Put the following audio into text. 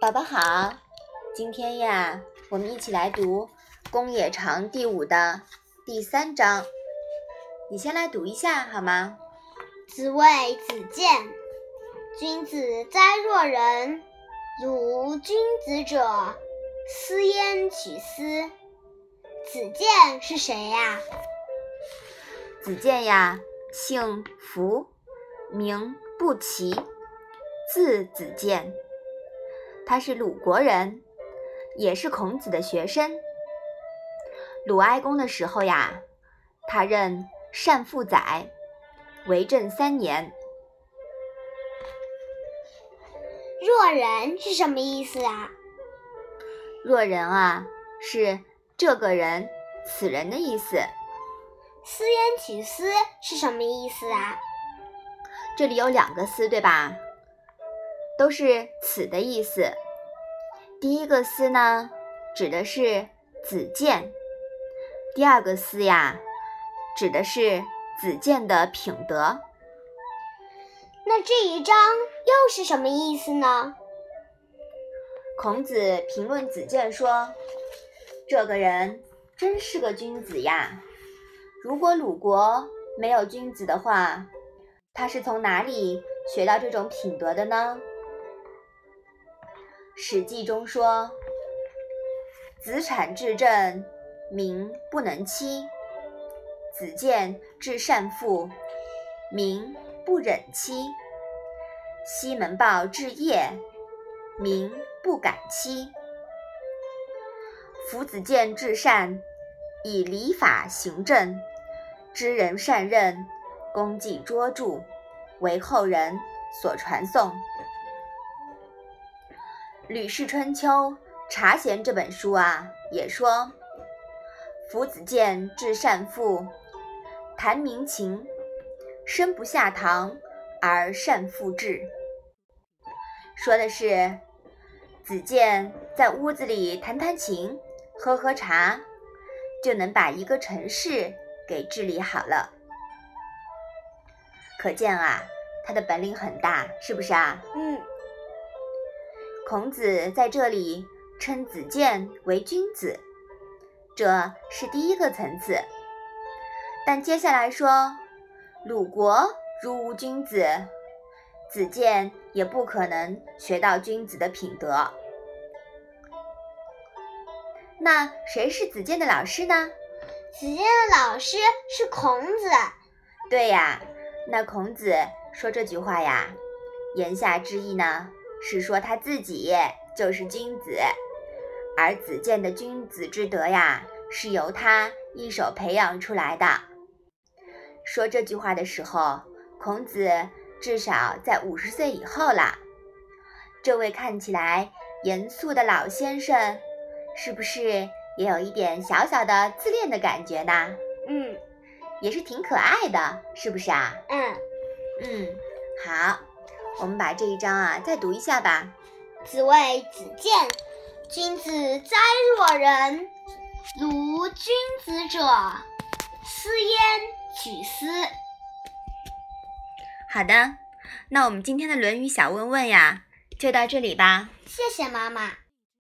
宝宝好，今天呀，我们一起来读《公冶长》第五的第三章。你先来读一下好吗？子谓子建：“君子哉若人！如君子者，斯焉取斯。”子建是谁呀？子建呀，姓福，名不齐，字子建。他是鲁国人，也是孔子的学生。鲁哀公的时候呀，他任善父宰，为政三年。若人是什么意思啊？若人啊，是这个人、此人的意思。思焉取思是什么意思啊？这里有两个思，对吧？都是“此”的意思。第一个“思”呢，指的是子建；第二个“思”呀，指的是子建的品德。那这一章又是什么意思呢？孔子评论子建说：“这个人真是个君子呀！如果鲁国没有君子的话，他是从哪里学到这种品德的呢？”《史记》中说：“子产至正，民不能欺；子建至善父，民不忍欺；西门豹至业，民不敢欺。夫子建至善，以礼法行政，知人善任，功绩卓著，为后人所传颂。”《吕氏春秋·察贤》这本书啊，也说：“夫子建至善父，谈民情，身不下堂而善父至。”说的是子建在屋子里弹弹琴、喝喝茶，就能把一个城市给治理好了。可见啊，他的本领很大，是不是啊？嗯。孔子在这里称子建为君子，这是第一个层次。但接下来说，鲁国如无君子，子建也不可能学到君子的品德。那谁是子建的老师呢？子建的老师是孔子。对呀，那孔子说这句话呀，言下之意呢？是说他自己就是君子，而子建的君子之德呀，是由他一手培养出来的。说这句话的时候，孔子至少在五十岁以后了。这位看起来严肃的老先生，是不是也有一点小小的自恋的感觉呢？嗯，也是挺可爱的，是不是啊？嗯嗯，好。我们把这一章啊再读一下吧。子谓子建：“君子哉若人！如君子者，斯焉取斯。”好的，那我们今天的《论语》小问问呀，就到这里吧。谢谢妈妈。